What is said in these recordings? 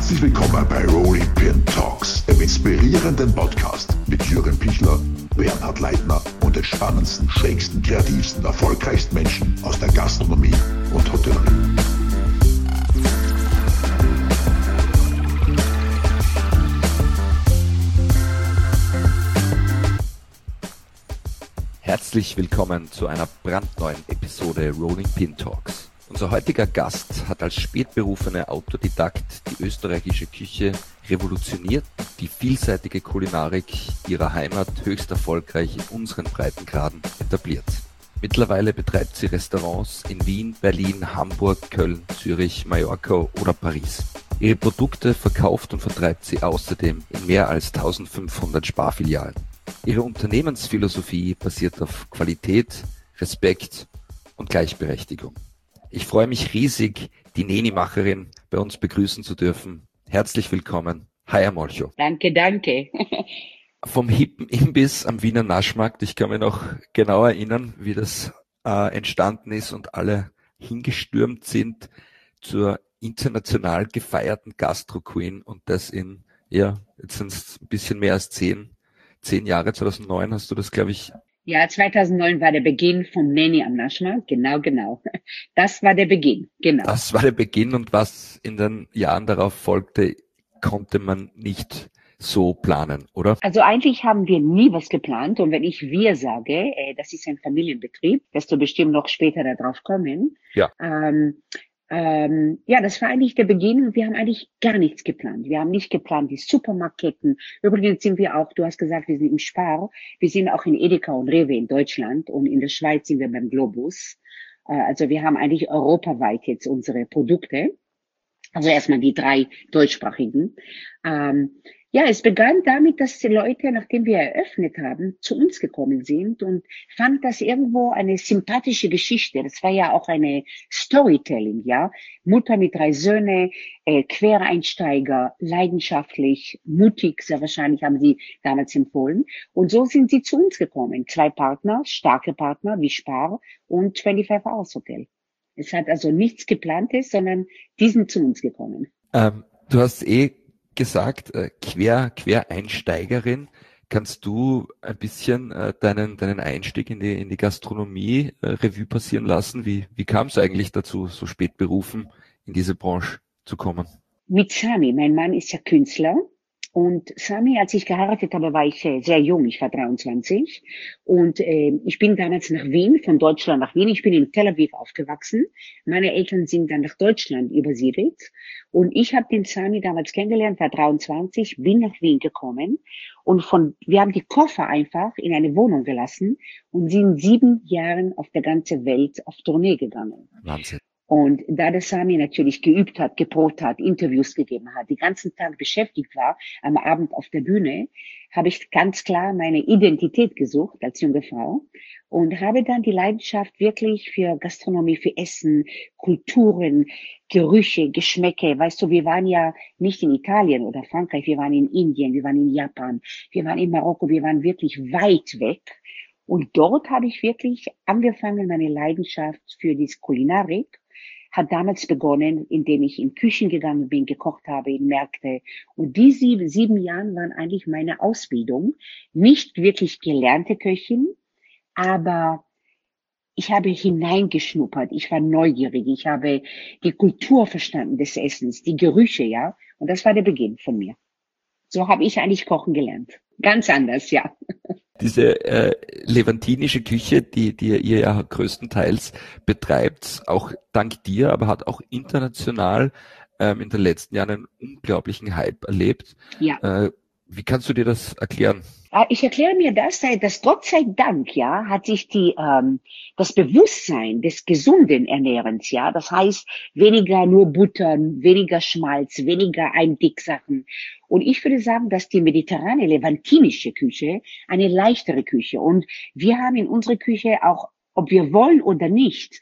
Herzlich willkommen bei Rolling Pin Talks, dem inspirierenden Podcast mit Jürgen Pichler, Bernhard Leitner und den spannendsten, schrägsten, kreativsten, erfolgreichsten Menschen aus der Gastronomie und Hotellerie. Herzlich willkommen zu einer brandneuen Episode Rolling Pin Talks. Unser heutiger Gast hat als spätberufener Autodidakt die österreichische Küche revolutioniert, die vielseitige Kulinarik ihrer Heimat höchst erfolgreich in unseren Breitengraden etabliert. Mittlerweile betreibt sie Restaurants in Wien, Berlin, Hamburg, Köln, Zürich, Mallorca oder Paris. Ihre Produkte verkauft und vertreibt sie außerdem in mehr als 1500 Sparfilialen. Ihre Unternehmensphilosophie basiert auf Qualität, Respekt und Gleichberechtigung. Ich freue mich riesig, die Neni-Macherin bei uns begrüßen zu dürfen. Herzlich willkommen, Haya Molcho. Danke, danke. Vom hippen Imbiss am Wiener Naschmarkt, ich kann mich noch genau erinnern, wie das äh, entstanden ist und alle hingestürmt sind zur international gefeierten Gastro Queen und das in, ja, jetzt sind es ein bisschen mehr als zehn, zehn Jahre, 2009 hast du das, glaube ich, ja, 2009 war der Beginn vom Nanny am Naschmarkt. Genau, genau. Das war der Beginn, genau. Das war der Beginn und was in den Jahren darauf folgte, konnte man nicht so planen, oder? Also eigentlich haben wir nie was geplant und wenn ich wir sage, äh, das ist ein Familienbetrieb, wirst du bestimmt noch später darauf kommen. Ja. Ähm, ähm, ja, das war eigentlich der Beginn wir haben eigentlich gar nichts geplant. Wir haben nicht geplant, die Supermarktketten. Übrigens sind wir auch, du hast gesagt, wir sind im Spar. Wir sind auch in Edeka und Rewe in Deutschland und in der Schweiz sind wir beim Globus. Äh, also wir haben eigentlich europaweit jetzt unsere Produkte. Also erstmal die drei deutschsprachigen. Ähm, ja, es begann damit, dass die Leute, nachdem wir eröffnet haben, zu uns gekommen sind und fand das irgendwo eine sympathische Geschichte. Das war ja auch eine Storytelling, ja. Mutter mit drei Söhne, äh, Quereinsteiger, leidenschaftlich, mutig, sehr wahrscheinlich haben sie damals empfohlen. Und so sind sie zu uns gekommen. Zwei Partner, starke Partner wie Spar und 25 Hours Hotel. Es hat also nichts geplantes, sondern die sind zu uns gekommen. Ähm, du hast eh gesagt, äh, Quer, Quereinsteigerin. Kannst du ein bisschen äh, deinen, deinen Einstieg in die, in die Gastronomie äh, Revue passieren lassen? Wie, wie kam es eigentlich dazu, so spät berufen in diese Branche zu kommen? Mit Sami, mein Mann ist ja Künstler und Sami, als ich geheiratet habe, war ich äh, sehr jung, ich war 23. Und äh, ich bin damals nach Wien, von Deutschland nach Wien. Ich bin in Tel Aviv aufgewachsen. Meine Eltern sind dann nach Deutschland übersiedelt. Und ich habe den Sami damals kennengelernt, war 23, bin nach Wien gekommen. Und von, wir haben die Koffer einfach in eine Wohnung gelassen und sind sieben Jahren auf der ganzen Welt auf Tournee gegangen. Wahnsinn. Und da der Sami natürlich geübt hat, geprobt hat, Interviews gegeben hat, die ganzen Tag beschäftigt war, am Abend auf der Bühne, habe ich ganz klar meine Identität gesucht als junge Frau und habe dann die Leidenschaft wirklich für Gastronomie, für Essen, Kulturen, Gerüche, Geschmäcke. Weißt du, wir waren ja nicht in Italien oder Frankreich, wir waren in Indien, wir waren in Japan, wir waren in Marokko, wir waren wirklich weit weg. Und dort habe ich wirklich angefangen, meine Leidenschaft für die Kulinarik hat damals begonnen, indem ich in Küchen gegangen bin, gekocht habe, in Märkte. Und die sieben, sieben Jahren waren eigentlich meine Ausbildung. Nicht wirklich gelernte Köchin, aber ich habe hineingeschnuppert. Ich war neugierig. Ich habe die Kultur verstanden des Essens, die Gerüche, ja. Und das war der Beginn von mir. So habe ich eigentlich kochen gelernt. Ganz anders, ja diese äh, levantinische Küche, die, die ihr ja größtenteils betreibt, auch dank dir, aber hat auch international ähm, in den letzten Jahren einen unglaublichen Hype erlebt. Ja. Äh, wie kannst du dir das erklären? Ah, ich erkläre mir das, dass Gott sei Dank, ja, hat sich die, ähm, das Bewusstsein des gesunden Ernährens, ja, das heißt weniger nur Buttern, weniger Schmalz, weniger Eindicksachen. Und ich würde sagen, dass die mediterrane, levantinische Küche eine leichtere Küche. Und wir haben in unserer Küche auch, ob wir wollen oder nicht,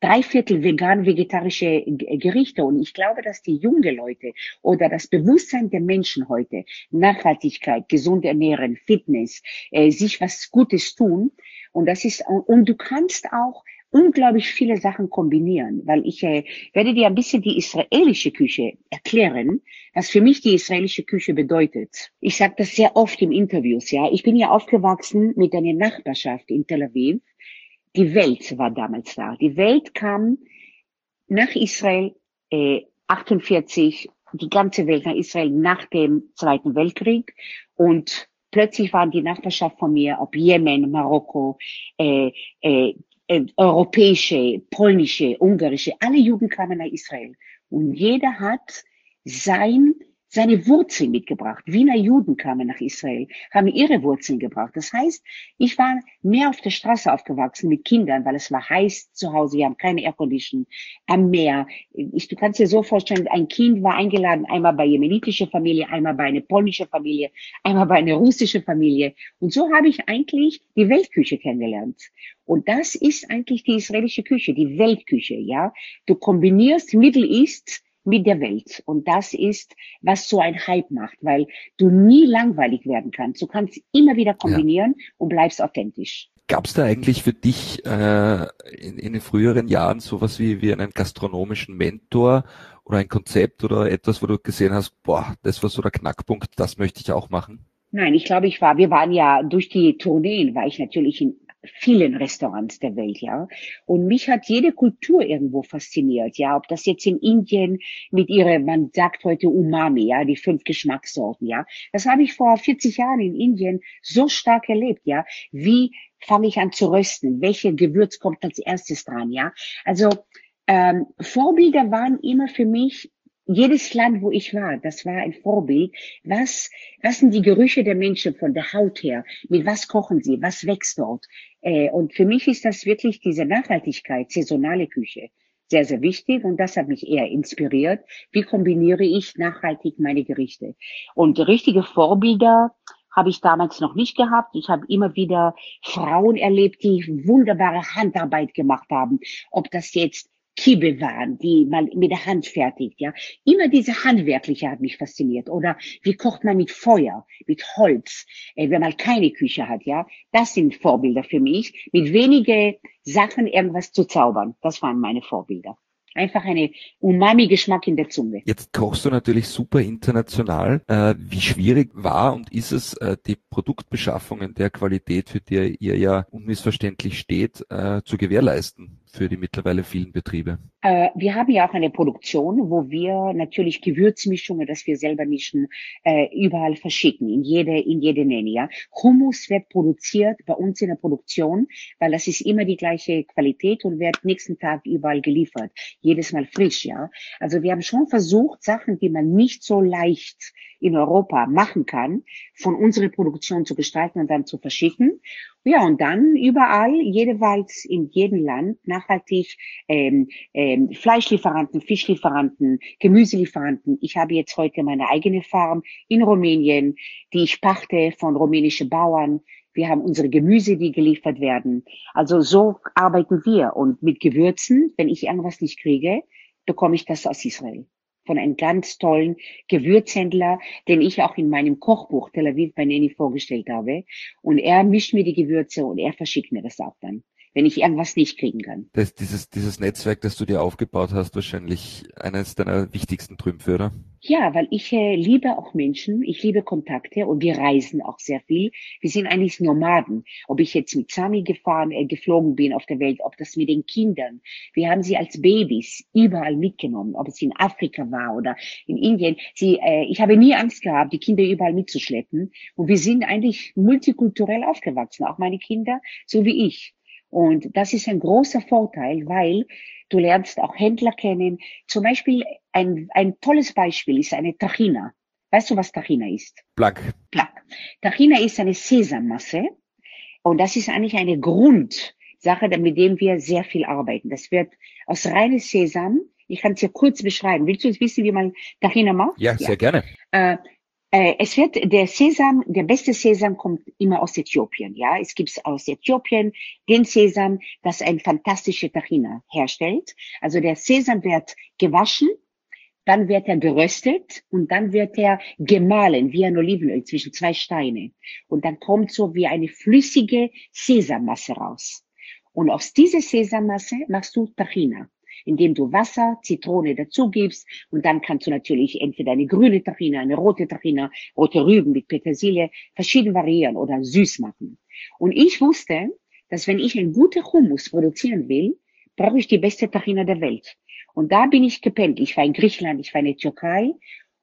drei Viertel vegan-vegetarische Gerichte. Und ich glaube, dass die junge Leute oder das Bewusstsein der Menschen heute, Nachhaltigkeit, gesund ernähren, Fitness, äh, sich was Gutes tun. Und das ist, und du kannst auch unglaublich viele Sachen kombinieren, weil ich äh, werde dir ein bisschen die israelische Küche erklären, was für mich die israelische Küche bedeutet. Ich sage das sehr oft im Interviews, ja. Ich bin ja aufgewachsen mit einer Nachbarschaft in Tel Aviv. Die Welt war damals da. Die Welt kam nach Israel äh, 48, die ganze Welt nach Israel nach dem Zweiten Weltkrieg und plötzlich waren die Nachbarschaft von mir, ob Jemen, Marokko, äh, äh, äh, europäische, polnische, ungarische, alle Juden kamen nach Israel. Und jeder hat sein seine Wurzeln mitgebracht. Wiener Juden kamen nach Israel, haben ihre Wurzeln gebracht. Das heißt, ich war mehr auf der Straße aufgewachsen mit Kindern, weil es war heiß zu Hause, wir haben keine Aircondition, am Meer. Ich, du kannst dir so vorstellen, ein Kind war eingeladen, einmal bei jemenitischer Familie, einmal bei einer polnischer Familie, einmal bei einer russischen Familie. Und so habe ich eigentlich die Weltküche kennengelernt. Und das ist eigentlich die israelische Küche, die Weltküche, ja. Du kombinierst Middle East mit der Welt. Und das ist, was so ein Hype macht, weil du nie langweilig werden kannst. Du kannst immer wieder kombinieren ja. und bleibst authentisch. Gab es da eigentlich für dich äh, in, in den früheren Jahren sowas wie, wie einen gastronomischen Mentor oder ein Konzept oder etwas, wo du gesehen hast, boah, das war so der Knackpunkt, das möchte ich auch machen? Nein, ich glaube, ich war, wir waren ja durch die Tourneen, war ich natürlich in vielen Restaurants der Welt, ja. Und mich hat jede Kultur irgendwo fasziniert, ja. Ob das jetzt in Indien mit ihrer, man sagt heute Umami, ja, die fünf Geschmackssorten, ja. Das habe ich vor 40 Jahren in Indien so stark erlebt, ja. Wie fange ich an zu rösten? Welche Gewürz kommt als erstes dran, ja? Also, ähm, Vorbilder waren immer für mich jedes Land, wo ich war, das war ein Vorbild. Was, was sind die Gerüche der Menschen von der Haut her? Mit was kochen sie? Was wächst dort? Äh, und für mich ist das wirklich diese Nachhaltigkeit, saisonale Küche sehr, sehr wichtig und das hat mich eher inspiriert. Wie kombiniere ich nachhaltig meine Gerichte? Und richtige Vorbilder habe ich damals noch nicht gehabt. Ich habe immer wieder Frauen erlebt, die wunderbare Handarbeit gemacht haben. Ob das jetzt Kibbe waren, die man mit der Hand fertigt, ja. Immer diese Handwerkliche hat mich fasziniert. Oder wie kocht man mit Feuer, mit Holz, äh, wenn man keine Küche hat, ja. Das sind Vorbilder für mich, mit wenige Sachen irgendwas zu zaubern. Das waren meine Vorbilder einfach eine Umami-Geschmack in der Zunge. Jetzt kochst du natürlich super international. Äh, wie schwierig war und ist es, äh, die Produktbeschaffung in der Qualität, für die ihr ja unmissverständlich steht, zu gewährleisten? Für die mittlerweile vielen Betriebe? Äh, wir haben ja auch eine Produktion, wo wir natürlich Gewürzmischungen, das wir selber mischen, äh, überall verschicken, in jede, in jede Nähe. Ja. Hummus wird produziert bei uns in der Produktion, weil das ist immer die gleiche Qualität und wird nächsten Tag überall geliefert. Jedes Mal frisch, ja. Also wir haben schon versucht, Sachen, die man nicht so leicht in Europa machen kann, von unserer Produktion zu gestalten und dann zu verschicken. Ja, und dann überall, jeweils in jedem Land nachhaltig ähm, ähm, Fleischlieferanten, Fischlieferanten, Gemüselieferanten. Ich habe jetzt heute meine eigene Farm in Rumänien, die ich pachte von rumänischen Bauern. Wir haben unsere Gemüse, die geliefert werden. Also so arbeiten wir. Und mit Gewürzen, wenn ich irgendwas nicht kriege, bekomme ich das aus Israel von einem ganz tollen Gewürzhändler, den ich auch in meinem Kochbuch Tel Aviv bei Neni vorgestellt habe. Und er mischt mir die Gewürze und er verschickt mir das auch dann wenn ich irgendwas nicht kriegen kann. Das, dieses, dieses Netzwerk, das du dir aufgebaut hast, wahrscheinlich eines deiner wichtigsten Trümpfe, oder? Ja, weil ich äh, liebe auch Menschen, ich liebe Kontakte und wir reisen auch sehr viel. Wir sind eigentlich Nomaden. Ob ich jetzt mit Sami gefahren, äh, geflogen bin auf der Welt, ob das mit den Kindern. Wir haben sie als Babys überall mitgenommen, ob es in Afrika war oder in Indien. Sie, äh, ich habe nie Angst gehabt, die Kinder überall mitzuschleppen. Und wir sind eigentlich multikulturell aufgewachsen, auch meine Kinder, so wie ich. Und das ist ein großer Vorteil, weil du lernst auch Händler kennen. Zum Beispiel ein, ein tolles Beispiel ist eine Tahina. Weißt du, was Tahina ist? Plack. Plack. Tahina ist eine Sesammasse und das ist eigentlich eine Grundsache, mit dem wir sehr viel arbeiten. Das wird aus reines Sesam. Ich kann es dir kurz beschreiben. Willst du jetzt wissen, wie man Tahina macht? Ja, sehr ja. gerne. Äh, es wird der Sesam, der beste Sesam kommt immer aus Äthiopien. Ja, es gibt aus Äthiopien den Sesam, das ein fantastische Tahina herstellt. Also der Sesam wird gewaschen, dann wird er geröstet und dann wird er gemahlen wie ein Olivenöl zwischen zwei Steine und dann kommt so wie eine flüssige Sesammasse raus. Und aus dieser Sesammasse machst du Tahina, indem du Wasser, Zitrone dazugibst und dann kannst du natürlich entweder eine grüne Tahina, eine rote Tahina, rote Rüben mit Petersilie, verschieden variieren oder süß machen. Und ich wusste, dass wenn ich ein guter Hummus produzieren will, brauche ich die beste Tahina der Welt. Und da bin ich gepennt. Ich war in Griechenland, ich war in der Türkei.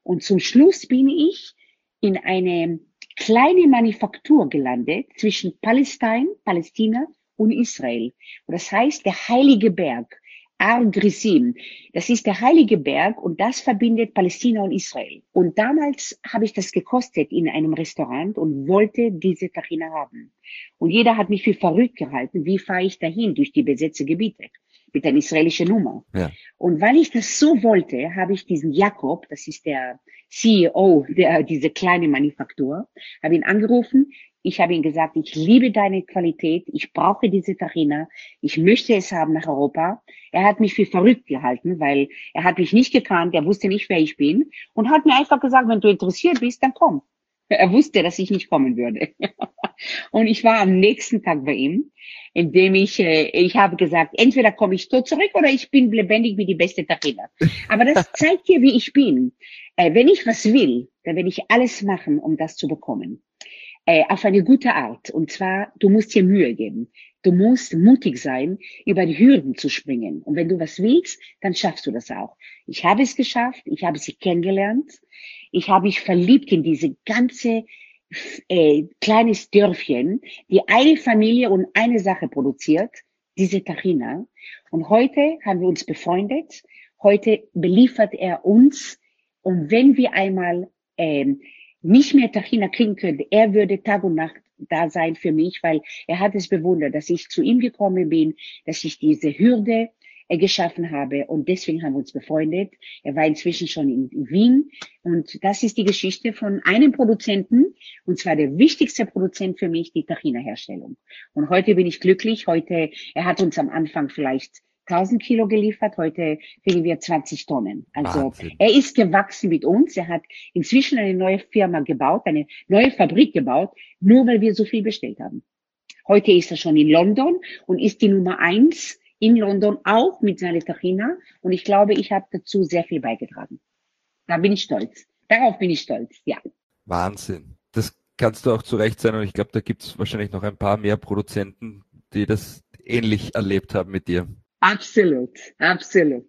Und zum Schluss bin ich in eine kleine Manufaktur gelandet zwischen Palästina, Palästina und Israel. Und das heißt, der Heilige Berg, Ar Grisim, das ist der Heilige Berg und das verbindet Palästina und Israel. Und damals habe ich das gekostet in einem Restaurant und wollte diese Tachina haben. Und jeder hat mich für verrückt gehalten, wie fahre ich dahin durch die besetzte Gebiete mit einer israelischen Nummer. Ja. Und weil ich das so wollte, habe ich diesen Jakob, das ist der CEO der diese kleine Manufaktur, habe ihn angerufen. Ich habe ihm gesagt, ich liebe deine Qualität, ich brauche diese Tarina, ich möchte es haben nach Europa. Er hat mich für verrückt gehalten, weil er hat mich nicht gekannt, er wusste nicht, wer ich bin und hat mir einfach gesagt, wenn du interessiert bist, dann komm. Er wusste, dass ich nicht kommen würde. Und ich war am nächsten Tag bei ihm, indem ich, äh, ich habe gesagt, entweder komme ich tot zurück oder ich bin lebendig wie die beste Tarina. Aber das zeigt dir, wie ich bin. Äh, wenn ich was will, dann werde ich alles machen, um das zu bekommen. Äh, auf eine gute Art. Und zwar, du musst dir Mühe geben. Du musst mutig sein, über die Hürden zu springen. Und wenn du was willst, dann schaffst du das auch. Ich habe es geschafft. Ich habe sie kennengelernt. Ich habe mich verliebt in diese ganze äh, kleines Dörfchen, die eine Familie und eine Sache produziert, diese Tachina. Und heute haben wir uns befreundet. Heute beliefert er uns. Und wenn wir einmal ähm, nicht mehr Tachina kriegen könnten, er würde Tag und Nacht da sein für mich, weil er hat es bewundert, dass ich zu ihm gekommen bin, dass ich diese Hürde äh, geschaffen habe. Und deswegen haben wir uns befreundet. Er war inzwischen schon in Wien. Und das ist die Geschichte von einem Produzenten, und zwar der wichtigste Produzent für mich, die Tachina-Herstellung. Und heute bin ich glücklich. Heute, er hat uns am Anfang vielleicht 1000 Kilo geliefert, heute kriegen wir 20 Tonnen. Also Wahnsinn. er ist gewachsen mit uns. Er hat inzwischen eine neue Firma gebaut, eine neue Fabrik gebaut, nur weil wir so viel bestellt haben. Heute ist er schon in London und ist die Nummer eins in London auch mit seiner Tachina und ich glaube, ich habe dazu sehr viel beigetragen. Da bin ich stolz. Darauf bin ich stolz, ja. Wahnsinn. Das kannst du auch zu Recht sein und ich glaube, da gibt es wahrscheinlich noch ein paar mehr Produzenten, die das ähnlich erlebt haben mit dir. Absolut, absolut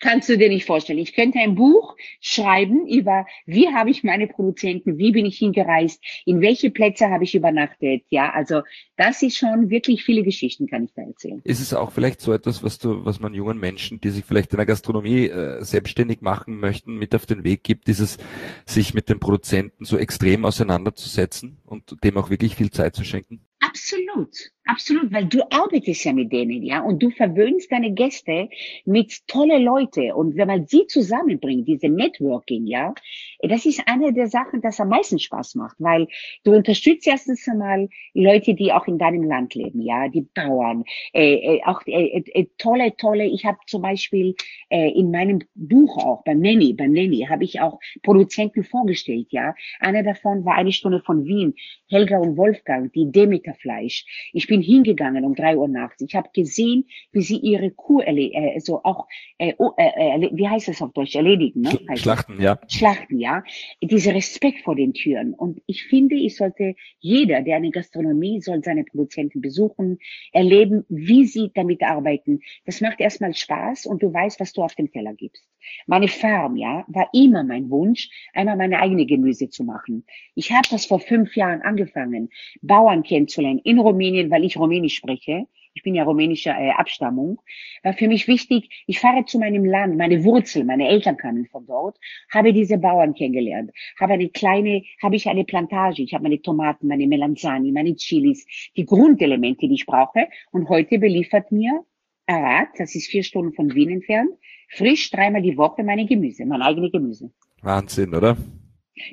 kannst du dir nicht vorstellen. Ich könnte ein Buch schreiben über, wie habe ich meine Produzenten, wie bin ich hingereist, in welche Plätze habe ich übernachtet. Ja, also das ist schon wirklich viele Geschichten, kann ich da erzählen. Ist es auch vielleicht so etwas, was du, was man jungen Menschen, die sich vielleicht in der Gastronomie äh, selbstständig machen möchten, mit auf den Weg gibt, dieses sich mit den Produzenten so extrem auseinanderzusetzen und dem auch wirklich viel Zeit zu schenken? Absolut, absolut, weil du arbeitest ja mit denen, ja, und du verwöhnst deine Gäste mit tolle Leute und wenn man sie zusammenbringt, diese Networking, ja, das ist eine der Sachen, das am meisten Spaß macht, weil du unterstützt erstens einmal Leute, die auch in deinem Land leben, ja, die Bauern, äh, äh, auch äh, äh, tolle, tolle. Ich habe zum Beispiel äh, in meinem Buch auch beim Nanny, beim Nanny habe ich auch Produzenten vorgestellt, ja. Einer davon war eine Stunde von Wien, Helga und Wolfgang, die Demeterfleisch. Ich bin hingegangen um drei Uhr nachts. Ich habe gesehen, wie sie ihre Kuh äh, so auch äh, äh, wie heißt das auf Deutsch erledigen, ne? Schlachten, ja. Schlachten, ja ja, dieser Respekt vor den Türen. Und ich finde, ich sollte, jeder, der eine Gastronomie, soll seine Produzenten besuchen, erleben, wie sie damit arbeiten. Das macht erstmal Spaß und du weißt, was du auf dem Teller gibst. Meine Farm, ja, war immer mein Wunsch, einmal meine eigene Gemüse zu machen. Ich habe das vor fünf Jahren angefangen, Bauern kennenzulernen in Rumänien, weil ich Rumänisch spreche. Ich bin ja rumänischer äh, Abstammung, war für mich wichtig, ich fahre zu meinem Land, meine Wurzel, meine Eltern kamen von dort, habe diese Bauern kennengelernt, habe eine kleine, habe ich eine Plantage, ich habe meine Tomaten, meine Melanzani, meine Chilis, die Grundelemente, die ich brauche. Und heute beliefert mir Arad, das ist vier Stunden von Wien entfernt, frisch dreimal die Woche meine Gemüse, mein eigenes Gemüse. Wahnsinn, oder?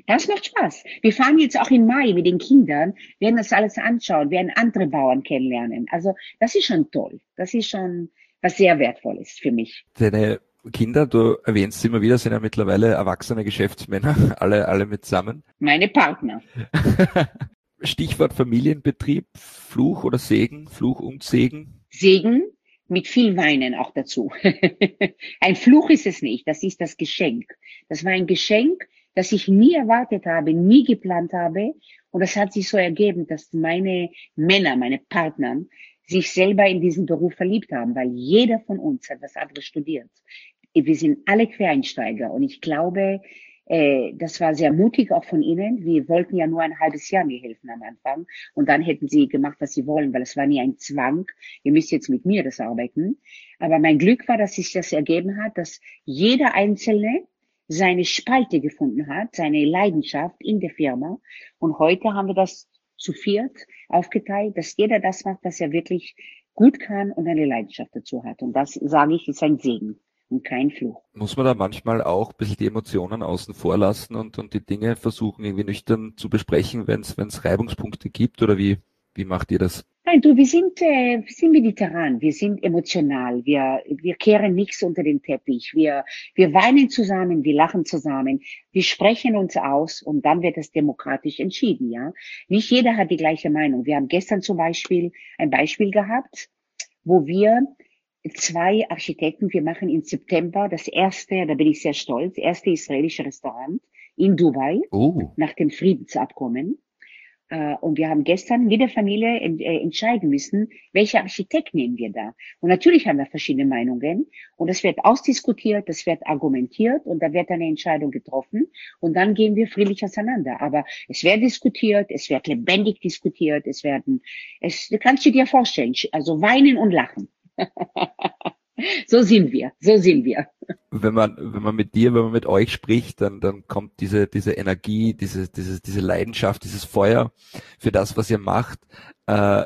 Das macht Spaß. Wir fahren jetzt auch im Mai mit den Kindern, werden das alles anschauen, werden andere Bauern kennenlernen. Also das ist schon toll. Das ist schon was sehr Wertvolles für mich. Deine Kinder, du erwähnst immer wieder, sind ja mittlerweile erwachsene Geschäftsmänner, alle, alle mitsammen. Meine Partner. Stichwort Familienbetrieb, Fluch oder Segen, Fluch und Segen. Segen mit viel Weinen auch dazu. ein Fluch ist es nicht, das ist das Geschenk. Das war ein Geschenk, das ich nie erwartet habe, nie geplant habe. Und das hat sich so ergeben, dass meine Männer, meine Partner, sich selber in diesen Beruf verliebt haben, weil jeder von uns hat was anderes studiert. Wir sind alle Quereinsteiger und ich glaube, äh, das war sehr mutig auch von Ihnen. Wir wollten ja nur ein halbes Jahr mir helfen am Anfang. Und dann hätten Sie gemacht, was Sie wollen, weil es war nie ein Zwang. Ihr müsst jetzt mit mir das arbeiten. Aber mein Glück war, dass sich das ergeben hat, dass jeder Einzelne seine Spalte gefunden hat, seine Leidenschaft in der Firma. Und heute haben wir das zu viert aufgeteilt, dass jeder das macht, was er wirklich gut kann und eine Leidenschaft dazu hat. Und das, sage ich, ist ein Segen und kein Fluch. Muss man da manchmal auch ein bisschen die Emotionen außen vor lassen und, und die Dinge versuchen irgendwie nüchtern zu besprechen, wenn es Reibungspunkte gibt oder wie, wie macht ihr das? Nein, du, wir sind, äh, wir sind mediterran, wir sind emotional, wir, wir kehren nichts unter den Teppich, wir, wir weinen zusammen, wir lachen zusammen, wir sprechen uns aus und dann wird es demokratisch entschieden, ja. Nicht jeder hat die gleiche Meinung. Wir haben gestern zum Beispiel ein Beispiel gehabt, wo wir zwei Architekten. Wir machen im September das erste, da bin ich sehr stolz, erste israelische Restaurant in Dubai oh. nach dem Friedensabkommen. Äh, und wir haben gestern mit der Familie äh, entscheiden müssen, welcher Architekt nehmen wir da. Und natürlich haben wir verschiedene Meinungen. Und es wird ausdiskutiert, es wird argumentiert und da wird eine Entscheidung getroffen. Und dann gehen wir friedlich auseinander. Aber es wird diskutiert, es wird lebendig diskutiert, es werden, es, kannst du dir vorstellen, also weinen und lachen. so sind wir, so sind wir. Wenn man, wenn man mit dir, wenn man mit euch spricht, dann, dann kommt diese, diese Energie, diese, diese, diese Leidenschaft, dieses Feuer für das, was ihr macht, äh,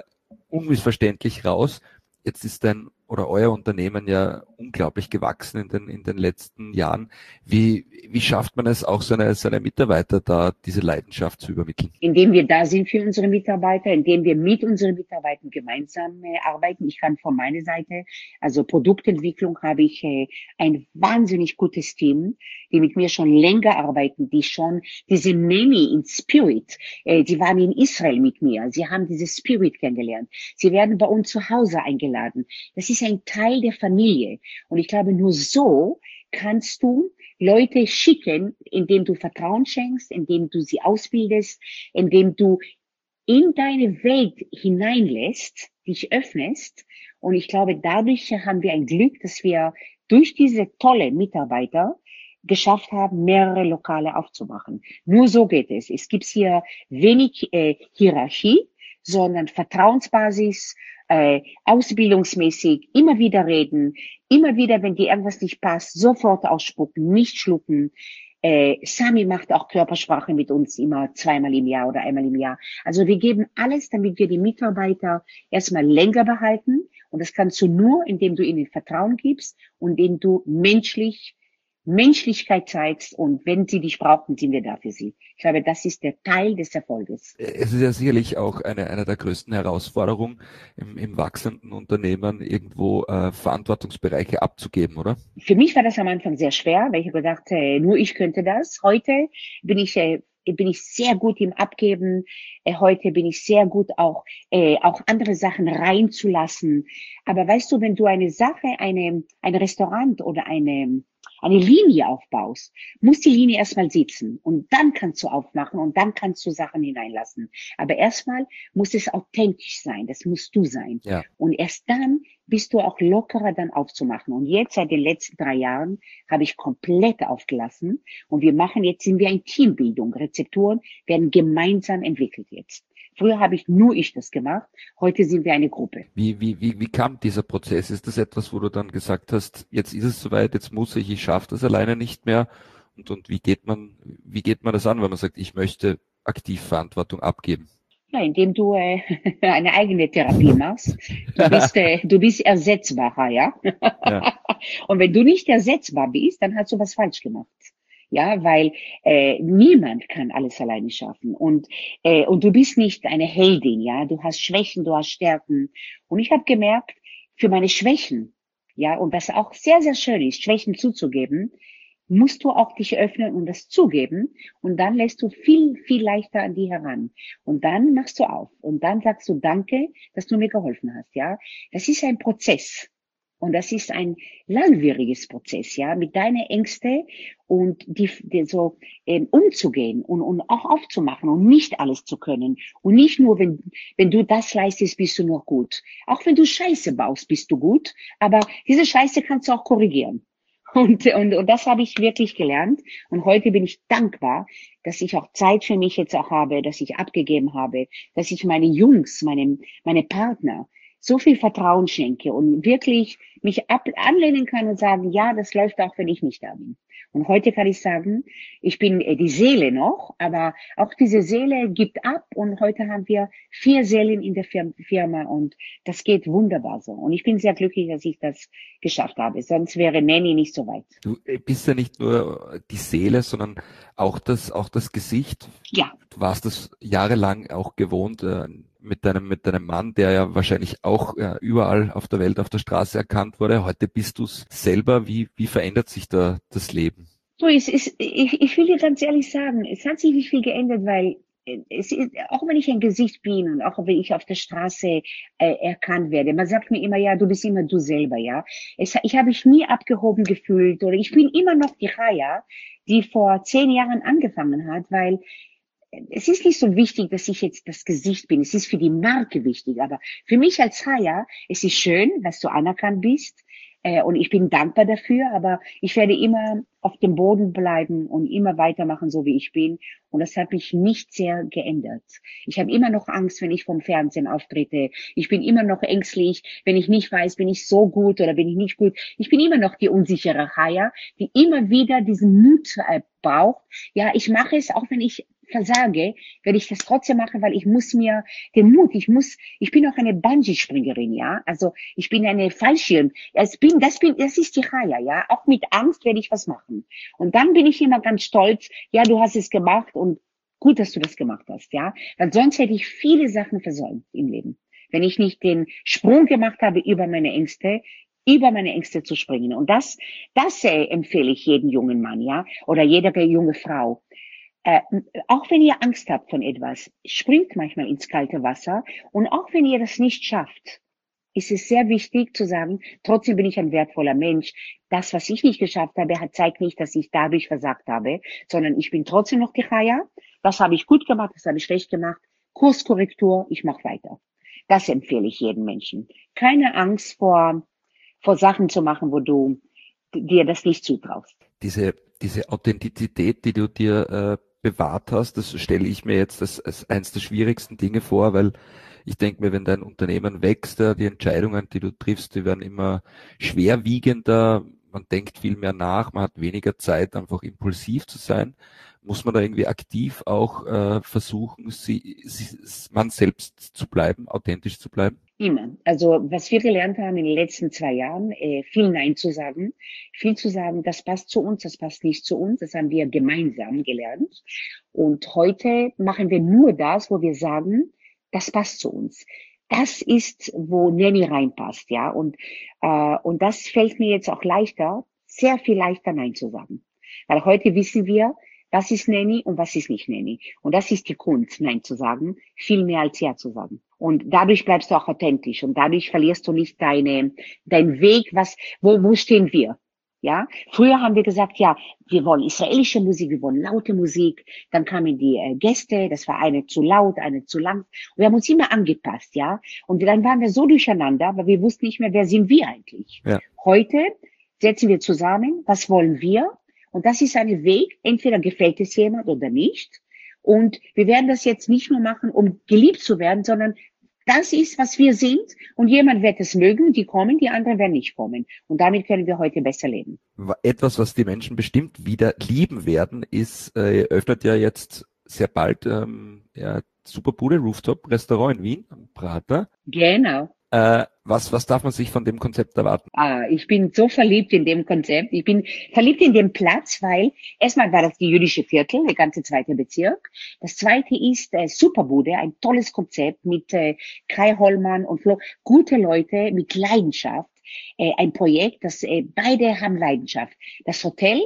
unmissverständlich raus. Jetzt ist dein oder euer Unternehmen ja unglaublich gewachsen in den, in den letzten Jahren. Wie, wie schafft man es auch seine, seine Mitarbeiter da, diese Leidenschaft zu übermitteln? Indem wir da sind für unsere Mitarbeiter, indem wir mit unseren Mitarbeitern gemeinsam äh, arbeiten. Ich kann von meiner Seite, also Produktentwicklung habe ich äh, ein wahnsinnig gutes Team, die mit mir schon länger arbeiten, die schon diese Many in Spirit, äh, die waren in Israel mit mir. Sie haben diese Spirit kennengelernt. Sie werden bei uns zu Hause eingeladen. Das ist ist ein Teil der Familie. Und ich glaube, nur so kannst du Leute schicken, indem du Vertrauen schenkst, indem du sie ausbildest, indem du in deine Welt hineinlässt, dich öffnest. Und ich glaube, dadurch haben wir ein Glück, dass wir durch diese tolle Mitarbeiter geschafft haben, mehrere Lokale aufzumachen. Nur so geht es. Es gibt hier wenig äh, Hierarchie, sondern Vertrauensbasis, äh, ausbildungsmäßig immer wieder reden, immer wieder, wenn dir irgendwas nicht passt, sofort ausspucken, nicht schlucken. Äh, Sami macht auch Körpersprache mit uns immer zweimal im Jahr oder einmal im Jahr. Also wir geben alles, damit wir die Mitarbeiter erstmal länger behalten. Und das kannst du nur, indem du ihnen Vertrauen gibst und indem du menschlich Menschlichkeit zeigst und wenn sie dich brauchen, sind wir da für sie. Ich glaube, das ist der Teil des Erfolges. Es ist ja sicherlich auch eine, eine der größten Herausforderungen im, im wachsenden Unternehmen, irgendwo äh, Verantwortungsbereiche abzugeben, oder? Für mich war das am Anfang sehr schwer, weil ich habe gedacht, äh, nur ich könnte das. Heute bin ich äh, bin ich sehr gut im Abgeben. Äh, heute bin ich sehr gut auch, äh, auch andere Sachen reinzulassen. Aber weißt du, wenn du eine Sache, eine, ein Restaurant oder eine, eine Linie aufbaust, muss die Linie erstmal sitzen und dann kannst du aufmachen und dann kannst du Sachen hineinlassen. Aber erstmal muss es authentisch sein, das musst du sein. Ja. Und erst dann bist du auch lockerer dann aufzumachen. Und jetzt seit den letzten drei Jahren habe ich komplett aufgelassen und wir machen jetzt sind wir ein Teambildung. Rezepturen werden gemeinsam entwickelt jetzt. Früher habe ich nur ich das gemacht. Heute sind wir eine Gruppe. Wie, wie, wie, wie kam dieser Prozess? Ist das etwas, wo du dann gesagt hast, jetzt ist es soweit, jetzt muss ich, ich schaffe das alleine nicht mehr? Und, und wie geht man, wie geht man das an, wenn man sagt, ich möchte aktiv Verantwortung abgeben? Ja, indem du äh, eine eigene Therapie machst. Du bist, äh, du bist ersetzbarer, ja? ja. Und wenn du nicht ersetzbar bist, dann hast du was falsch gemacht ja, weil äh, niemand kann alles alleine schaffen und äh, und du bist nicht eine Heldin, ja, du hast Schwächen, du hast Stärken und ich habe gemerkt, für meine Schwächen, ja, und was auch sehr sehr schön ist, Schwächen zuzugeben, musst du auch dich öffnen und das zugeben und dann lässt du viel, viel leichter an die heran. Und dann machst du auf und dann sagst du Danke, dass du mir geholfen hast, ja. Das ist ein Prozess. Und das ist ein langwieriges Prozess, ja, mit deinen Ängste und die, die so ähm, umzugehen und, und auch aufzumachen und nicht alles zu können. Und nicht nur, wenn, wenn du das leistest, bist du nur gut. Auch wenn du Scheiße baust, bist du gut. Aber diese Scheiße kannst du auch korrigieren. Und, und, und das habe ich wirklich gelernt. Und heute bin ich dankbar, dass ich auch Zeit für mich jetzt auch habe, dass ich abgegeben habe, dass ich meine Jungs, meine, meine Partner so viel Vertrauen schenke und wirklich mich ab, anlehnen kann und sagen, ja, das läuft auch, wenn ich nicht da bin. Und heute kann ich sagen, ich bin äh, die Seele noch, aber auch diese Seele gibt ab und heute haben wir vier Seelen in der Firma und das geht wunderbar so. Und ich bin sehr glücklich, dass ich das geschafft habe. Sonst wäre Nanny nicht so weit. Du äh, bist ja nicht nur die Seele, sondern auch das, auch das Gesicht. Ja. Du warst das jahrelang auch gewohnt, äh, mit deinem, mit deinem Mann, der ja wahrscheinlich auch äh, überall auf der Welt auf der Straße erkannt wurde. Heute bist du es selber. Wie, wie verändert sich da das Leben? So, es ist, ich, ich will dir ganz ehrlich sagen, es hat sich nicht viel geändert, weil äh, ist, auch wenn ich ein Gesicht bin und auch wenn ich auf der Straße äh, erkannt werde, man sagt mir immer, ja, du bist immer du selber, ja. Es, ich habe mich nie abgehoben gefühlt oder ich bin immer noch die Raya, die vor zehn Jahren angefangen hat, weil es ist nicht so wichtig, dass ich jetzt das Gesicht bin. Es ist für die Marke wichtig. Aber für mich als Haya, es ist schön, dass du anerkannt bist. Äh, und ich bin dankbar dafür, aber ich werde immer auf dem Boden bleiben und immer weitermachen, so wie ich bin. Und das hat mich nicht sehr geändert. Ich habe immer noch Angst, wenn ich vom Fernsehen auftrete. Ich bin immer noch ängstlich, wenn ich nicht weiß, bin ich so gut oder bin ich nicht gut. Ich bin immer noch die unsichere Haya, die immer wieder diesen Mut äh, braucht. Ja, ich mache es, auch wenn ich versage, werde ich das trotzdem machen, weil ich muss mir den Mut, ich muss, ich bin auch eine Bungee-Springerin, ja, also ich bin eine Fallschirm, das bin, das bin, das ist die Chaya, ja, auch mit Angst werde ich was machen. Und dann bin ich immer ganz stolz, ja, du hast es gemacht und gut, dass du das gemacht hast, ja, weil sonst hätte ich viele Sachen versäumt im Leben. Wenn ich nicht den Sprung gemacht habe über meine Ängste, über meine Ängste zu springen. Und das, das äh, empfehle ich jedem jungen Mann, ja, oder jeder junge Frau äh, auch wenn ihr Angst habt von etwas, springt manchmal ins kalte Wasser. Und auch wenn ihr das nicht schafft, ist es sehr wichtig zu sagen, trotzdem bin ich ein wertvoller Mensch. Das, was ich nicht geschafft habe, zeigt nicht, dass ich dadurch versagt habe, sondern ich bin trotzdem noch die Chaya. Das habe ich gut gemacht, das habe ich schlecht gemacht. Kurskorrektur, ich mache weiter. Das empfehle ich jedem Menschen. Keine Angst vor, vor Sachen zu machen, wo du dir das nicht zutraust. Diese, diese Authentizität, die du dir äh bewahrt hast, das stelle ich mir jetzt als, als eins der schwierigsten Dinge vor, weil ich denke mir, wenn dein Unternehmen wächst, die Entscheidungen, die du triffst, die werden immer schwerwiegender, man denkt viel mehr nach, man hat weniger Zeit, einfach impulsiv zu sein. Muss man da irgendwie aktiv auch äh, versuchen, sie, sie, man selbst zu bleiben, authentisch zu bleiben? Immer. Also was wir gelernt haben in den letzten zwei Jahren, äh, viel Nein zu sagen, viel zu sagen, das passt zu uns, das passt nicht zu uns, das haben wir gemeinsam gelernt. Und heute machen wir nur das, wo wir sagen, das passt zu uns. Das ist, wo Nanny reinpasst, ja. Und äh, und das fällt mir jetzt auch leichter, sehr viel leichter Nein zu sagen, weil heute wissen wir, was ist Nanny und was ist nicht Nanny. Und das ist die Kunst, Nein zu sagen, viel mehr als Ja zu sagen. Und dadurch bleibst du auch authentisch und dadurch verlierst du nicht deine, deinen Weg, was, wo, wo stehen wir? Ja, früher haben wir gesagt, ja, wir wollen israelische Musik, wir wollen laute Musik. Dann kamen die äh, Gäste, das war eine zu laut, eine zu lang. Und wir haben uns immer angepasst, ja. Und dann waren wir so durcheinander, weil wir wussten nicht mehr, wer sind wir eigentlich. Ja. Heute setzen wir zusammen, was wollen wir? Und das ist ein Weg, entweder gefällt es jemand oder nicht. Und wir werden das jetzt nicht nur machen, um geliebt zu werden, sondern das ist, was wir sind. Und jemand wird es mögen, die kommen, die anderen werden nicht kommen. Und damit können wir heute besser leben. Etwas, was die Menschen bestimmt wieder lieben werden, ist, äh, öffnet ja jetzt sehr bald ähm, ja, Superbude Rooftop Restaurant in Wien am Prater. Genau. Äh, was, was darf man sich von dem Konzept erwarten? Ah, ich bin so verliebt in dem Konzept. Ich bin verliebt in den Platz, weil erstmal war das die jüdische Viertel, der ganze zweite Bezirk. Das zweite ist äh, Superbude, ein tolles Konzept mit äh, Kai Hollmann und Flo. Gute Leute mit Leidenschaft. Äh, ein Projekt, das äh, beide haben Leidenschaft. Das Hotel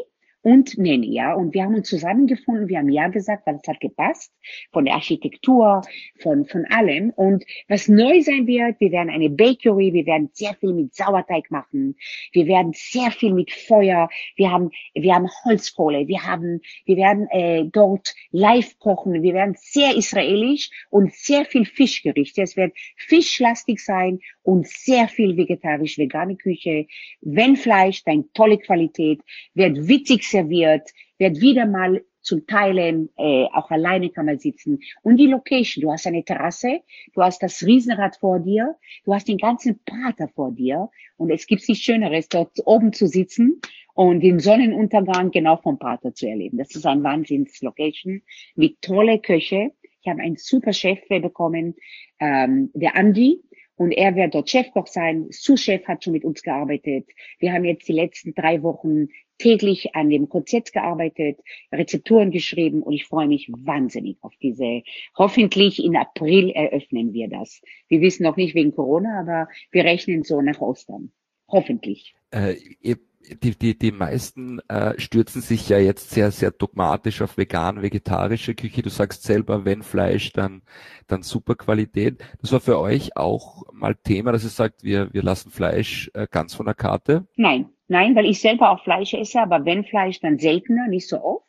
und Nanny, ja. Und wir haben uns zusammengefunden, wir haben Ja gesagt, weil es hat gepasst, von der Architektur, von, von allem. Und was neu sein wird, wir werden eine Bakery, wir werden sehr viel mit Sauerteig machen, wir werden sehr viel mit Feuer, wir haben, wir haben Holzkohle, wir haben, wir werden äh, dort live kochen, wir werden sehr israelisch und sehr viel Fischgerichte. Es wird fischlastig sein und sehr viel vegetarisch-vegane Küche. Wenn Fleisch, dann tolle Qualität, wird witzig serviert, wird wieder mal zum Teilen, äh, auch alleine kann man sitzen. Und die Location, du hast eine Terrasse, du hast das Riesenrad vor dir, du hast den ganzen Prater vor dir und es gibt nichts Schöneres, dort oben zu sitzen und den Sonnenuntergang genau vom Prater zu erleben. Das ist ein Wahnsinns-Location mit tolle Köche. Ich habe einen super Chef bekommen, ähm, der Andi, und er wird dort Chefkoch sein. Sous-Chef hat schon mit uns gearbeitet. Wir haben jetzt die letzten drei Wochen täglich an dem Konzept gearbeitet, Rezepturen geschrieben und ich freue mich wahnsinnig auf diese. Hoffentlich in April eröffnen wir das. Wir wissen noch nicht wegen Corona, aber wir rechnen so nach Ostern. Hoffentlich. Äh, ihr die, die, die meisten äh, stürzen sich ja jetzt sehr, sehr dogmatisch auf vegan, vegetarische Küche. Du sagst selber, wenn Fleisch, dann, dann super Qualität. Das war für euch auch mal Thema, dass ihr sagt, wir, wir lassen Fleisch äh, ganz von der Karte? Nein, nein, weil ich selber auch Fleisch esse, aber wenn Fleisch, dann seltener, nicht so oft.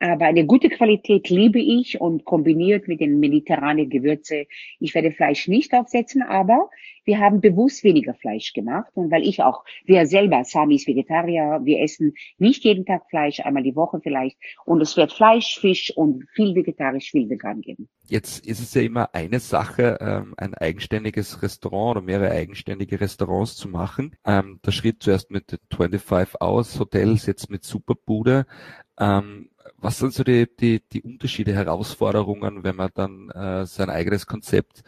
Aber eine gute Qualität liebe ich und kombiniert mit den mediterranen Gewürze. Ich werde Fleisch nicht aufsetzen, aber wir haben bewusst weniger Fleisch gemacht. Und weil ich auch, wir selber, Sami ist Vegetarier, wir essen nicht jeden Tag Fleisch, einmal die Woche vielleicht. Und es wird Fleisch, Fisch und viel vegetarisch, viel vegan geben. Jetzt ist es ja immer eine Sache, ähm, ein eigenständiges Restaurant oder mehrere eigenständige Restaurants zu machen. Ähm, der Schritt zuerst mit 25 aus Hotels, jetzt mit Superbude. Ähm, was sind so die, die, die Unterschiede, Herausforderungen, wenn man dann äh, sein eigenes Konzept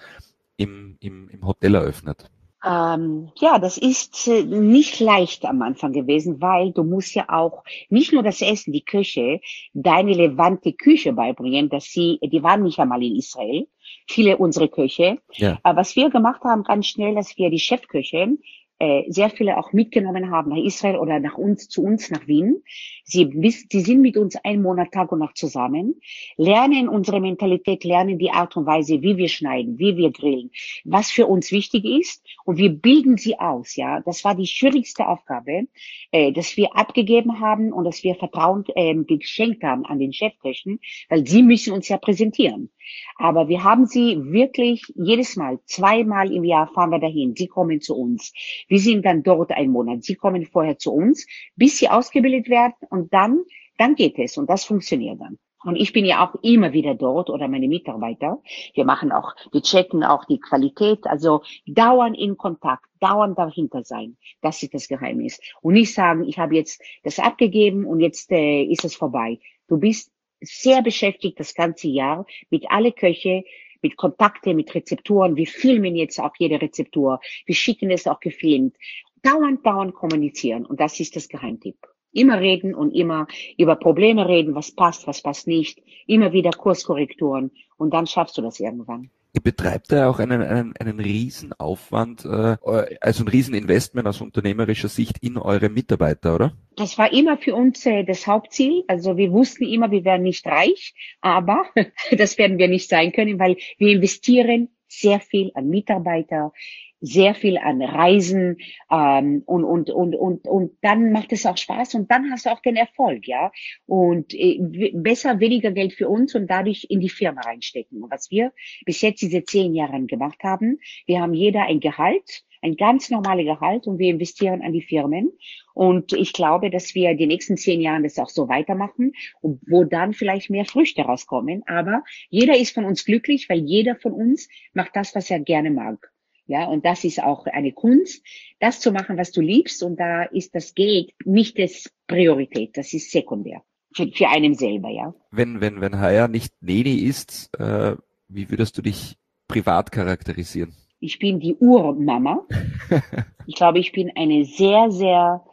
im, im, im Hotel eröffnet? Ähm, ja, das ist äh, nicht leicht am Anfang gewesen, weil du musst ja auch nicht nur das Essen, die Küche, deine levante Küche beibringen, dass sie, die waren nicht einmal in Israel, viele unsere Küche. Ja. Was wir gemacht haben ganz schnell, dass wir die Chefküche äh, sehr viele auch mitgenommen haben nach Israel oder nach uns, zu uns nach Wien. Sie, sie sind mit uns einen Monat Tag und Nacht zusammen, lernen unsere Mentalität, lernen die Art und Weise, wie wir schneiden, wie wir grillen, was für uns wichtig ist und wir bilden sie aus. Ja, das war die schwierigste Aufgabe, äh, dass wir abgegeben haben und dass wir Vertrauen äh, geschenkt haben an den Chefköchen, weil sie müssen uns ja präsentieren. Aber wir haben sie wirklich jedes Mal, zweimal im Jahr fahren wir dahin. Sie kommen zu uns. Wir sind dann dort einen Monat. Sie kommen vorher zu uns, bis sie ausgebildet werden und dann, dann geht es und das funktioniert dann. Und ich bin ja auch immer wieder dort oder meine Mitarbeiter. Wir machen auch, wir checken auch die Qualität, also dauern in Kontakt, dauernd dahinter sein. Das ist das Geheimnis. Und nicht sagen, ich habe jetzt das abgegeben und jetzt äh, ist es vorbei. Du bist sehr beschäftigt das ganze Jahr mit alle Köche, mit Kontakte, mit Rezepturen. Wir filmen jetzt auch jede Rezeptur. Wir schicken es auch gefilmt. Dauernd, dauernd kommunizieren. Und das ist das Geheimtipp. Immer reden und immer über Probleme reden, was passt, was passt nicht. Immer wieder Kurskorrekturen. Und dann schaffst du das irgendwann. Ihr betreibt ja auch einen, einen, einen Riesenaufwand, äh, also ein Rieseninvestment aus unternehmerischer Sicht in eure Mitarbeiter, oder? Das war immer für uns äh, das Hauptziel. Also wir wussten immer, wir werden nicht reich, aber das werden wir nicht sein können, weil wir investieren sehr viel an Mitarbeiter, sehr viel an Reisen ähm, und, und, und, und, und dann macht es auch Spaß und dann hast du auch den Erfolg, ja. Und äh, besser weniger Geld für uns und dadurch in die Firma reinstecken. Und was wir bis jetzt diese zehn Jahre gemacht haben, wir haben jeder ein Gehalt, ein ganz normales Gehalt und wir investieren an die Firmen. Und ich glaube, dass wir die nächsten zehn Jahre das auch so weitermachen, wo dann vielleicht mehr Früchte rauskommen. Aber jeder ist von uns glücklich, weil jeder von uns macht das, was er gerne mag. Ja, und das ist auch eine Kunst, das zu machen, was du liebst. Und da ist das Geld nicht das Priorität, das ist sekundär für, für einen selber, ja. Wenn, wenn, wenn Haya nicht Neni ist, äh, wie würdest du dich privat charakterisieren? Ich bin die Urmama. ich glaube, ich bin eine sehr, sehr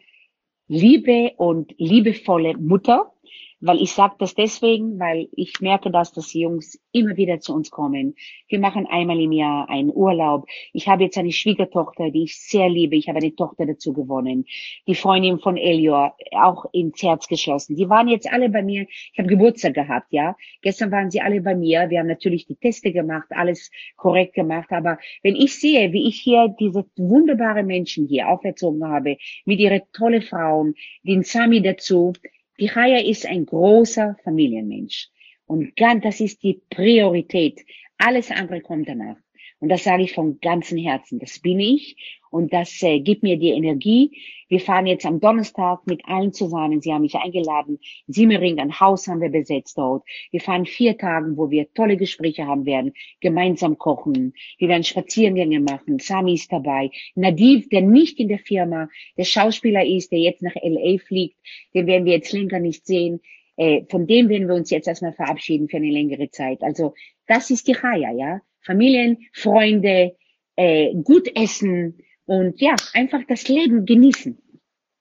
liebe und liebevolle Mutter. Weil ich sage das deswegen, weil ich merke, dass die Jungs immer wieder zu uns kommen. Wir machen einmal im Jahr einen Urlaub. Ich habe jetzt eine Schwiegertochter, die ich sehr liebe. Ich habe eine Tochter dazu gewonnen. Die Freundin von Elior, auch ins Herz geschlossen. Die waren jetzt alle bei mir. Ich habe Geburtstag gehabt, ja. Gestern waren sie alle bei mir. Wir haben natürlich die Teste gemacht, alles korrekt gemacht. Aber wenn ich sehe, wie ich hier diese wunderbare Menschen hier auferzogen habe, mit ihren tolle Frauen, den Sami dazu, die Chaya ist ein großer Familienmensch. Und ganz, das ist die Priorität. Alles andere kommt danach. Und das sage ich von ganzem Herzen. Das bin ich und das äh, gibt mir die Energie. Wir fahren jetzt am Donnerstag mit allen zusammen. Sie haben mich eingeladen. Simmering, ein Haus haben wir besetzt dort. Wir fahren vier Tagen, wo wir tolle Gespräche haben werden, gemeinsam kochen. Wir werden Spaziergänge machen. Sami ist dabei. Nadiv, der nicht in der Firma, der Schauspieler ist, der jetzt nach LA fliegt, den werden wir jetzt länger nicht sehen. Äh, von dem werden wir uns jetzt erstmal verabschieden für eine längere Zeit. Also das ist die Chaya, ja. Familien, Freunde, äh, gut essen und ja, einfach das Leben genießen.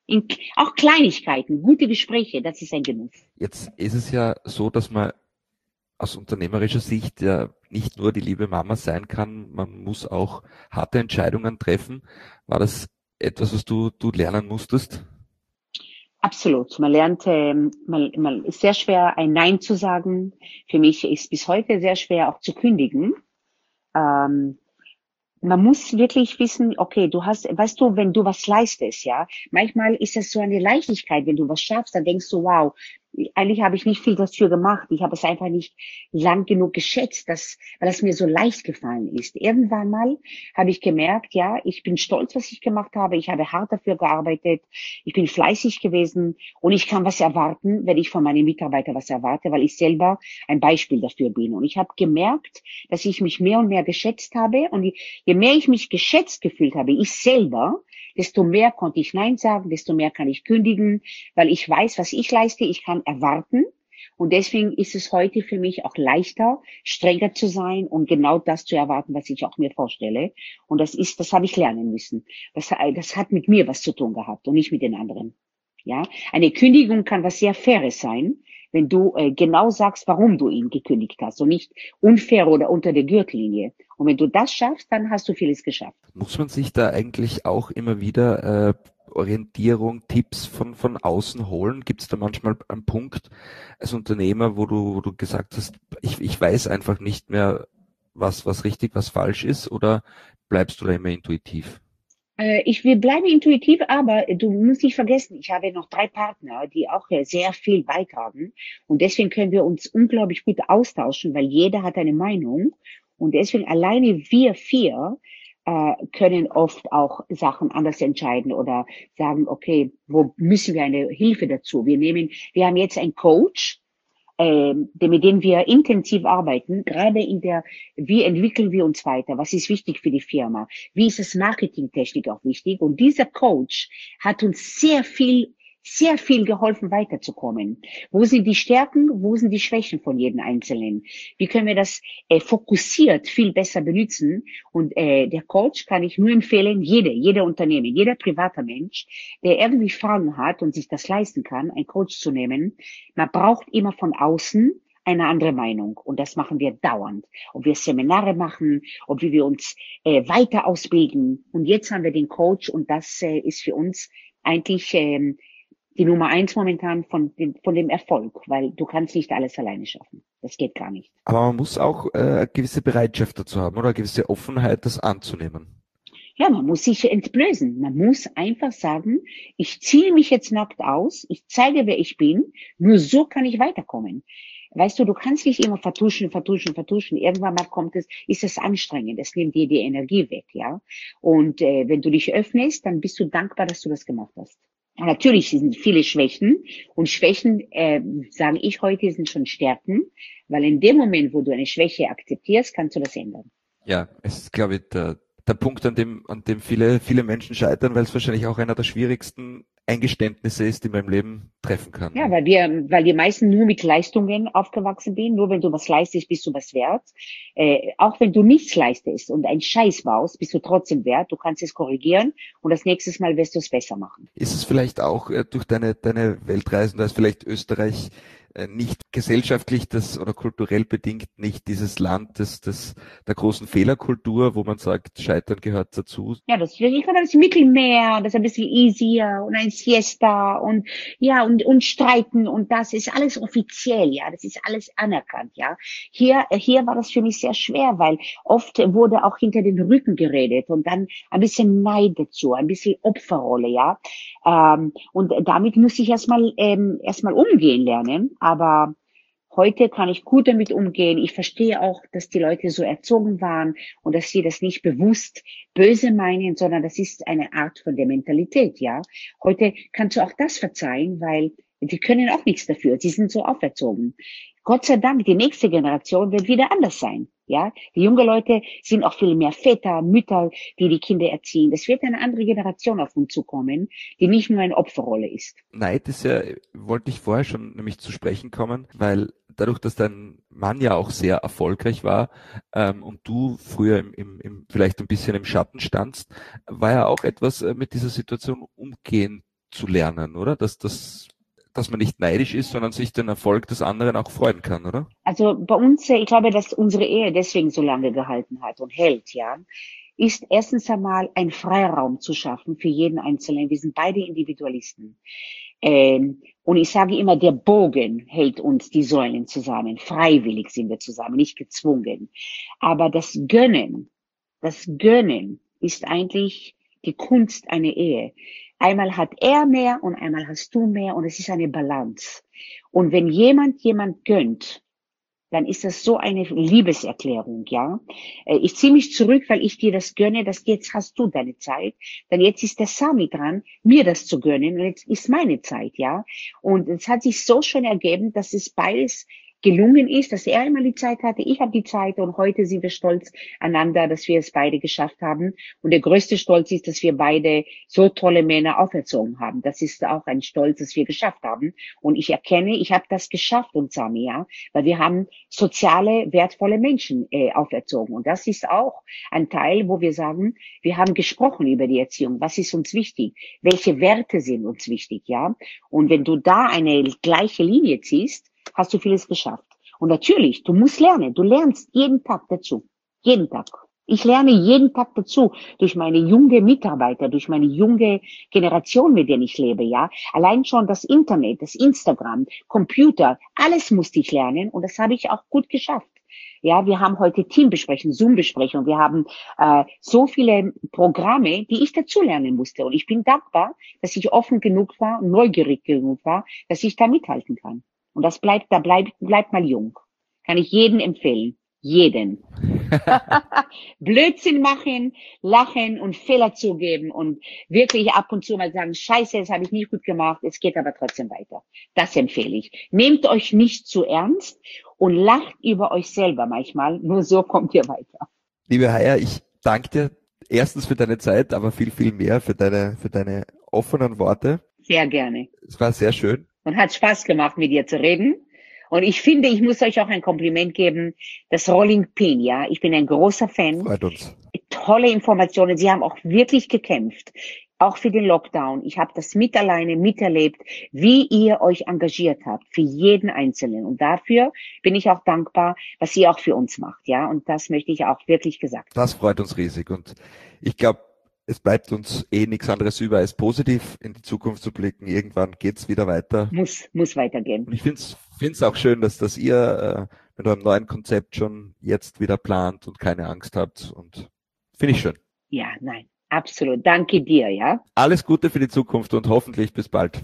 In, auch Kleinigkeiten, gute Gespräche, das ist ein Genuss. Jetzt ist es ja so, dass man aus unternehmerischer Sicht ja nicht nur die liebe Mama sein kann, man muss auch harte Entscheidungen treffen. War das etwas, was du, du lernen musstest? Absolut. Man lernt, ähm, man, man ist sehr schwer, ein Nein zu sagen. Für mich ist bis heute sehr schwer, auch zu kündigen. Ähm, man muss wirklich wissen, okay, du hast, weißt du, wenn du was leistest, ja, manchmal ist es so eine Leichtigkeit, wenn du was schaffst, dann denkst du, wow, eigentlich habe ich nicht viel dafür gemacht. Ich habe es einfach nicht lang genug geschätzt, dass, weil es mir so leicht gefallen ist. Irgendwann mal habe ich gemerkt, ja, ich bin stolz, was ich gemacht habe. Ich habe hart dafür gearbeitet. Ich bin fleißig gewesen und ich kann was erwarten, wenn ich von meinen Mitarbeitern was erwarte, weil ich selber ein Beispiel dafür bin. Und ich habe gemerkt, dass ich mich mehr und mehr geschätzt habe. Und je mehr ich mich geschätzt gefühlt habe, ich selber, desto mehr konnte ich Nein sagen, desto mehr kann ich kündigen, weil ich weiß, was ich leiste, ich kann erwarten. Und deswegen ist es heute für mich auch leichter, strenger zu sein und genau das zu erwarten, was ich auch mir vorstelle. Und das ist, das habe ich lernen müssen. Das, das hat mit mir was zu tun gehabt und nicht mit den anderen. Ja, eine Kündigung kann was sehr Faires sein, wenn du äh, genau sagst, warum du ihn gekündigt hast und nicht unfair oder unter der Gürtellinie. Und wenn du das schaffst, dann hast du vieles geschafft. Muss man sich da eigentlich auch immer wieder äh, Orientierung, Tipps von, von außen holen? Gibt es da manchmal einen Punkt als Unternehmer, wo du, wo du gesagt hast, ich, ich weiß einfach nicht mehr, was, was richtig, was falsch ist, oder bleibst du da immer intuitiv? Äh, ich will bleiben intuitiv, aber du musst nicht vergessen, ich habe noch drei Partner, die auch sehr viel beitragen. Und deswegen können wir uns unglaublich gut austauschen, weil jeder hat eine Meinung. Und deswegen alleine wir vier äh, können oft auch Sachen anders entscheiden oder sagen, okay, wo müssen wir eine Hilfe dazu? Wir nehmen, wir haben jetzt einen Coach, äh, mit dem wir intensiv arbeiten, gerade in der, wie entwickeln wir uns weiter, was ist wichtig für die Firma, wie ist das Marketingtechnik auch wichtig. Und dieser Coach hat uns sehr viel sehr viel geholfen, weiterzukommen. Wo sind die Stärken, wo sind die Schwächen von jedem Einzelnen? Wie können wir das äh, fokussiert viel besser benutzen? Und äh, der Coach kann ich nur empfehlen, jede, jeder Unternehmen, jeder privater Mensch, der irgendwie Fragen hat und sich das leisten kann, einen Coach zu nehmen. Man braucht immer von außen eine andere Meinung. Und das machen wir dauernd. Ob wir Seminare machen, ob wir uns äh, weiter ausbilden. Und jetzt haben wir den Coach und das äh, ist für uns eigentlich ähm, die Nummer eins momentan von dem, von dem Erfolg, weil du kannst nicht alles alleine schaffen. Das geht gar nicht. Aber man muss auch äh, eine gewisse Bereitschaft dazu haben oder eine gewisse Offenheit, das anzunehmen. Ja, man muss sich entblößen. Man muss einfach sagen, ich ziehe mich jetzt nackt aus, ich zeige, wer ich bin, nur so kann ich weiterkommen. Weißt du, du kannst nicht immer vertuschen, vertuschen, vertuschen. Irgendwann mal kommt es, ist es anstrengend. Es nimmt dir die Energie weg, ja. Und äh, wenn du dich öffnest, dann bist du dankbar, dass du das gemacht hast. Natürlich sind viele Schwächen und Schwächen, äh, sage ich heute, sind schon Stärken, weil in dem Moment, wo du eine Schwäche akzeptierst, kannst du das ändern. Ja, es ist, glaube ich, der, der Punkt, an dem, an dem viele, viele Menschen scheitern, weil es wahrscheinlich auch einer der schwierigsten Eingeständnisse ist, die man im Leben treffen kann. Ja, weil wir, weil die meisten nur mit Leistungen aufgewachsen sind. Nur wenn du was leistest, bist du was wert. Äh, auch wenn du nichts leistest und ein Scheiß baust, bist du trotzdem wert. Du kannst es korrigieren und das nächste Mal wirst du es besser machen. Ist es vielleicht auch äh, durch deine, deine Weltreisen, da ist vielleicht Österreich äh, nicht gesellschaftlich das oder kulturell bedingt nicht dieses Land des, des der großen Fehlerkultur, wo man sagt, Scheitern gehört dazu. Ja, das, ich glaube, das Mittelmeer, das ist ein bisschen easier und ein Siesta und ja und und streiten und das ist alles offiziell, ja, das ist alles anerkannt, ja. Hier hier war das für mich sehr schwer, weil oft wurde auch hinter den Rücken geredet und dann ein bisschen Neid dazu, ein bisschen Opferrolle, ja. Ähm, und damit muss ich erstmal ähm, erstmal umgehen lernen. Aber heute kann ich gut damit umgehen. Ich verstehe auch, dass die Leute so erzogen waren und dass sie das nicht bewusst böse meinen, sondern das ist eine Art von der Mentalität, ja. Heute kannst du auch das verzeihen, weil die können auch nichts dafür. Sie sind so auferzogen. Gott sei Dank, die nächste Generation wird wieder anders sein. Ja, die jungen Leute sind auch viel mehr Väter, Mütter, die die Kinder erziehen. Es wird eine andere Generation auf uns zukommen, die nicht nur eine Opferrolle ist. Neid ist ja, wollte ich vorher schon nämlich zu sprechen kommen, weil dadurch, dass dein Mann ja auch sehr erfolgreich war ähm, und du früher im, im, im, vielleicht ein bisschen im Schatten standst, war ja auch etwas äh, mit dieser Situation umgehen zu lernen, oder? Dass das dass man nicht neidisch ist, sondern sich den Erfolg des anderen auch freuen kann, oder? Also bei uns, äh, ich glaube, dass unsere Ehe deswegen so lange gehalten hat und hält, ja, ist erstens einmal ein Freiraum zu schaffen für jeden Einzelnen. Wir sind beide Individualisten. Ähm, und ich sage immer, der Bogen hält uns die Säulen zusammen. Freiwillig sind wir zusammen, nicht gezwungen. Aber das Gönnen, das Gönnen ist eigentlich die Kunst einer Ehe. Einmal hat er mehr und einmal hast du mehr und es ist eine Balance. Und wenn jemand jemand gönnt, dann ist das so eine Liebeserklärung, ja. Äh, ich ziehe mich zurück, weil ich dir das gönne, dass jetzt hast du deine Zeit. Dann jetzt ist der Sami dran, mir das zu gönnen und jetzt ist meine Zeit, ja. Und es hat sich so schön ergeben, dass es beides gelungen ist, dass er einmal die Zeit hatte, ich habe die Zeit und heute sind wir stolz aneinander, dass wir es beide geschafft haben. Und der größte Stolz ist, dass wir beide so tolle Männer auferzogen haben. Das ist auch ein Stolz, dass wir geschafft haben. Und ich erkenne, ich habe das geschafft und Sami, ja, weil wir haben soziale, wertvolle Menschen äh, auferzogen. Und das ist auch ein Teil, wo wir sagen, wir haben gesprochen über die Erziehung. Was ist uns wichtig? Welche Werte sind uns wichtig, ja? Und wenn du da eine gleiche Linie ziehst, hast du vieles geschafft. Und natürlich, du musst lernen. Du lernst jeden Tag dazu. Jeden Tag. Ich lerne jeden Tag dazu durch meine junge Mitarbeiter, durch meine junge Generation, mit der ich lebe, ja. Allein schon das Internet, das Instagram, Computer, alles musste ich lernen und das habe ich auch gut geschafft. Ja, wir haben heute Teambesprechungen, Zoom-Besprechungen, wir haben äh, so viele Programme, die ich dazulernen musste. Und ich bin dankbar, dass ich offen genug war, neugierig genug war, dass ich da mithalten kann. Und das bleibt, da bleibt, bleibt mal jung. Kann ich jeden empfehlen. Jeden. Blödsinn machen, lachen und Fehler zugeben und wirklich ab und zu mal sagen, scheiße, das habe ich nicht gut gemacht, es geht aber trotzdem weiter. Das empfehle ich. Nehmt euch nicht zu ernst und lacht über euch selber manchmal, nur so kommt ihr weiter. Liebe Haya, ich danke dir erstens für deine Zeit, aber viel, viel mehr für deine, für deine offenen Worte. Sehr gerne. Es war sehr schön und hat Spaß gemacht, mit dir zu reden. Und ich finde, ich muss euch auch ein Kompliment geben. Das Rolling Pin, ja. Ich bin ein großer Fan. Freut uns. Tolle Informationen. Sie haben auch wirklich gekämpft. Auch für den Lockdown. Ich habe das mit alleine miterlebt, wie ihr euch engagiert habt. Für jeden Einzelnen. Und dafür bin ich auch dankbar, was ihr auch für uns macht, ja. Und das möchte ich auch wirklich gesagt. Das freut uns riesig. Und ich glaube, es bleibt uns eh nichts anderes über, als positiv in die Zukunft zu blicken. Irgendwann geht's wieder weiter. Muss, muss weitergehen. Und ich finde es auch schön, dass das ihr äh, mit eurem neuen Konzept schon jetzt wieder plant und keine Angst habt. Und finde ich schön. Ja, nein, absolut. Danke dir, ja. Alles Gute für die Zukunft und hoffentlich bis bald.